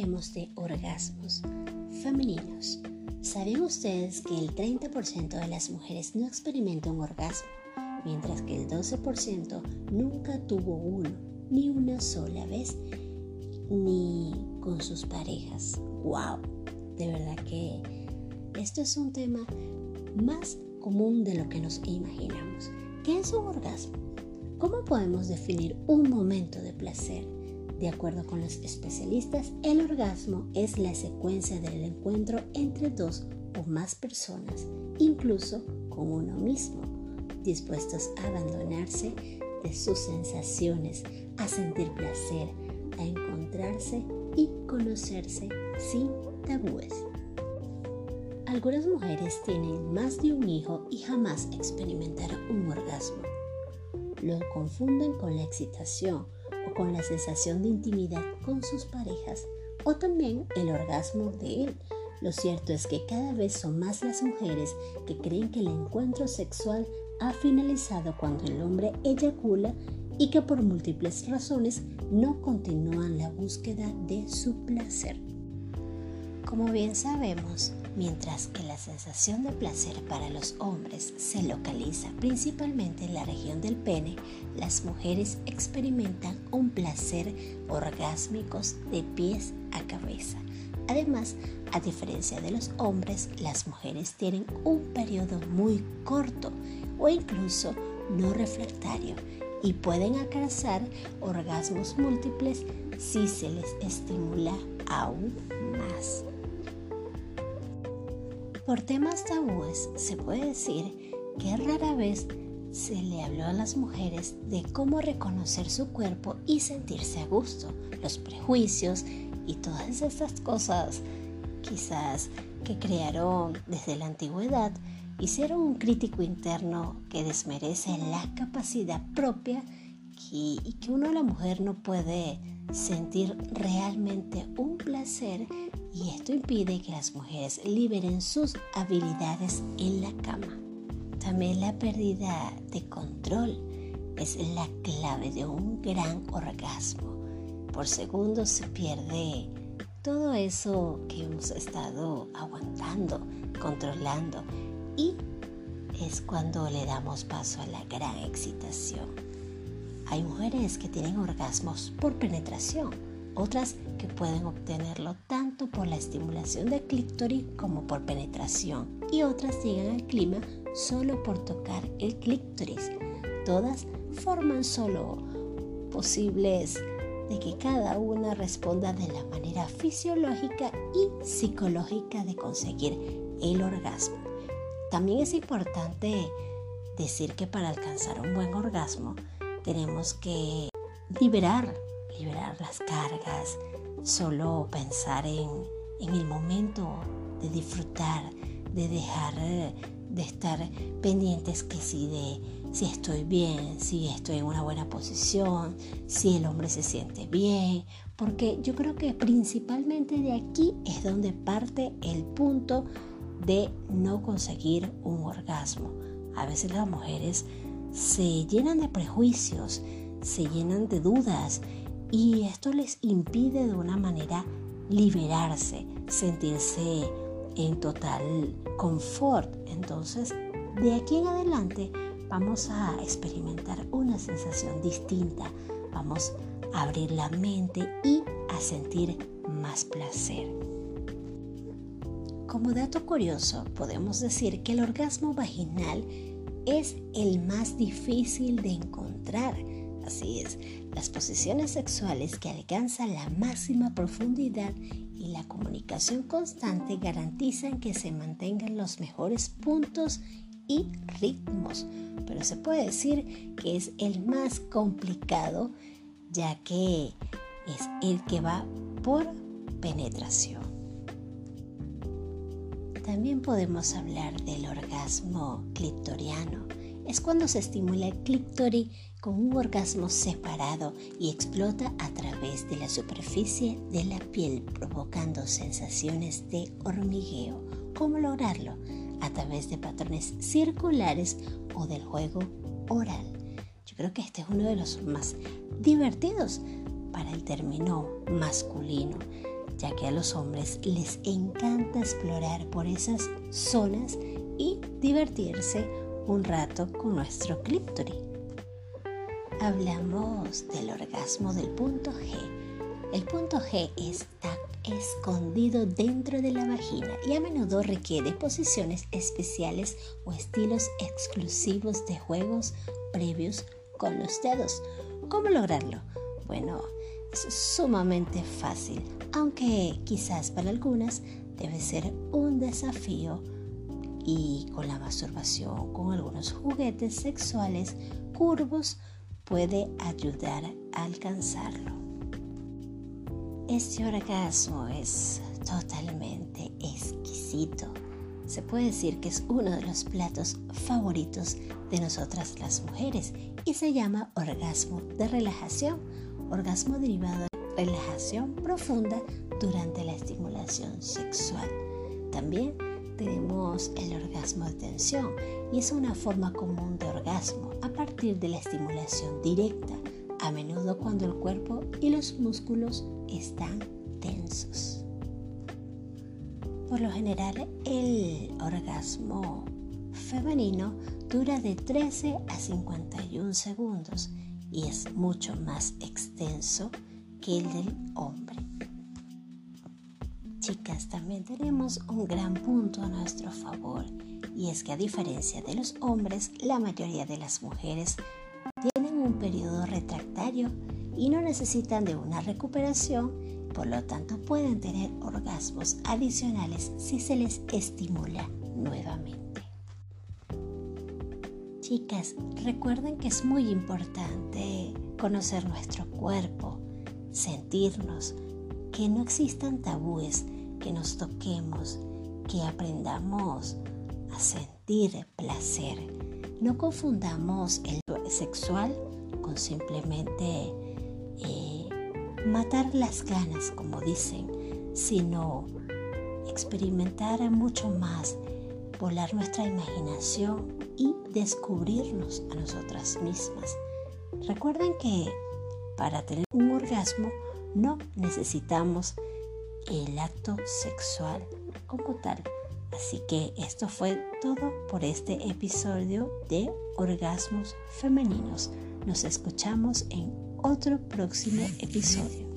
hablaremos de orgasmos femeninos. ¿Saben ustedes que el 30% de las mujeres no experimenta un orgasmo, mientras que el 12% nunca tuvo uno, ni una sola vez, ni con sus parejas? ¡Wow! De verdad que esto es un tema más común de lo que nos imaginamos. ¿Qué es un orgasmo? ¿Cómo podemos definir un momento de placer? De acuerdo con los especialistas, el orgasmo es la secuencia del encuentro entre dos o más personas, incluso con uno mismo, dispuestos a abandonarse de sus sensaciones, a sentir placer, a encontrarse y conocerse sin tabúes. Algunas mujeres tienen más de un hijo y jamás experimentaron un orgasmo. Lo confunden con la excitación o con la sensación de intimidad con sus parejas o también el orgasmo de él. Lo cierto es que cada vez son más las mujeres que creen que el encuentro sexual ha finalizado cuando el hombre eyacula y que por múltiples razones no continúan la búsqueda de su placer. Como bien sabemos, mientras que la sensación de placer para los hombres se localiza principalmente en la región del pene, las mujeres experimentan un placer orgásmicos de pies a cabeza. Además, a diferencia de los hombres, las mujeres tienen un periodo muy corto o incluso no refractario y pueden alcanzar orgasmos múltiples si se les estimula aún más. Por temas tabúes se puede decir que rara vez se le habló a las mujeres de cómo reconocer su cuerpo y sentirse a gusto, los prejuicios y todas estas cosas quizás que crearon desde la antigüedad hicieron un crítico interno que desmerece la capacidad propia y, que uno la mujer no puede sentir realmente un placer y esto impide que las mujeres liberen sus habilidades en la cama. También la pérdida de control es la clave de un gran orgasmo. Por segundo se pierde todo eso que hemos estado aguantando, controlando y es cuando le damos paso a la gran excitación. Hay mujeres que tienen orgasmos por penetración, otras que pueden obtenerlo tanto por la estimulación del clítoris como por penetración y otras llegan al clima solo por tocar el clítoris. Todas forman solo posibles de que cada una responda de la manera fisiológica y psicológica de conseguir el orgasmo. También es importante decir que para alcanzar un buen orgasmo tenemos que liberar, liberar las cargas, solo pensar en, en el momento de disfrutar, de dejar de estar pendientes que si de si estoy bien, si estoy en una buena posición, si el hombre se siente bien, porque yo creo que principalmente de aquí es donde parte el punto de no conseguir un orgasmo. A veces las mujeres se llenan de prejuicios, se llenan de dudas y esto les impide de una manera liberarse, sentirse en total confort. Entonces, de aquí en adelante vamos a experimentar una sensación distinta, vamos a abrir la mente y a sentir más placer. Como dato curioso, podemos decir que el orgasmo vaginal es el más difícil de encontrar. Así es, las posiciones sexuales que alcanzan la máxima profundidad y la comunicación constante garantizan que se mantengan los mejores puntos y ritmos, pero se puede decir que es el más complicado ya que es el que va por penetración. También podemos hablar del orgasmo clitoriano. Es cuando se estimula el clítoris con un orgasmo separado y explota a través de la superficie de la piel provocando sensaciones de hormigueo. ¿Cómo lograrlo? A través de patrones circulares o del juego oral. Yo creo que este es uno de los más divertidos para el término masculino ya que a los hombres les encanta explorar por esas zonas y divertirse un rato con nuestro clítoris. Hablamos del orgasmo del punto G. El punto G está escondido dentro de la vagina y a menudo requiere posiciones especiales o estilos exclusivos de juegos previos con los dedos. ¿Cómo lograrlo? Bueno, es sumamente fácil, aunque quizás para algunas debe ser un desafío y con la masturbación, con algunos juguetes sexuales curvos, puede ayudar a alcanzarlo. Este orgasmo es totalmente exquisito. Se puede decir que es uno de los platos favoritos de nosotras las mujeres y se llama orgasmo de relajación, orgasmo derivado de relajación profunda durante la estimulación sexual. También tenemos el orgasmo de tensión y es una forma común de orgasmo a partir de la estimulación directa, a menudo cuando el cuerpo y los músculos están tensos. Por lo general, el orgasmo femenino dura de 13 a 51 segundos y es mucho más extenso que el del hombre. Chicas, también tenemos un gran punto a nuestro favor y es que a diferencia de los hombres, la mayoría de las mujeres tienen un periodo retractario y no necesitan de una recuperación, por lo tanto pueden tener orgasmos adicionales si se les estimula nuevamente. Chicas, recuerden que es muy importante conocer nuestro cuerpo, sentirnos, que no existan tabúes, que nos toquemos, que aprendamos a sentir placer. No confundamos el sexual con simplemente eh, matar las ganas, como dicen, sino experimentar mucho más, volar nuestra imaginación y descubrirnos a nosotras mismas. Recuerden que para tener un orgasmo no necesitamos el acto sexual como tal. Así que esto fue todo por este episodio de Orgasmos Femeninos. Nos escuchamos en otro próximo episodio.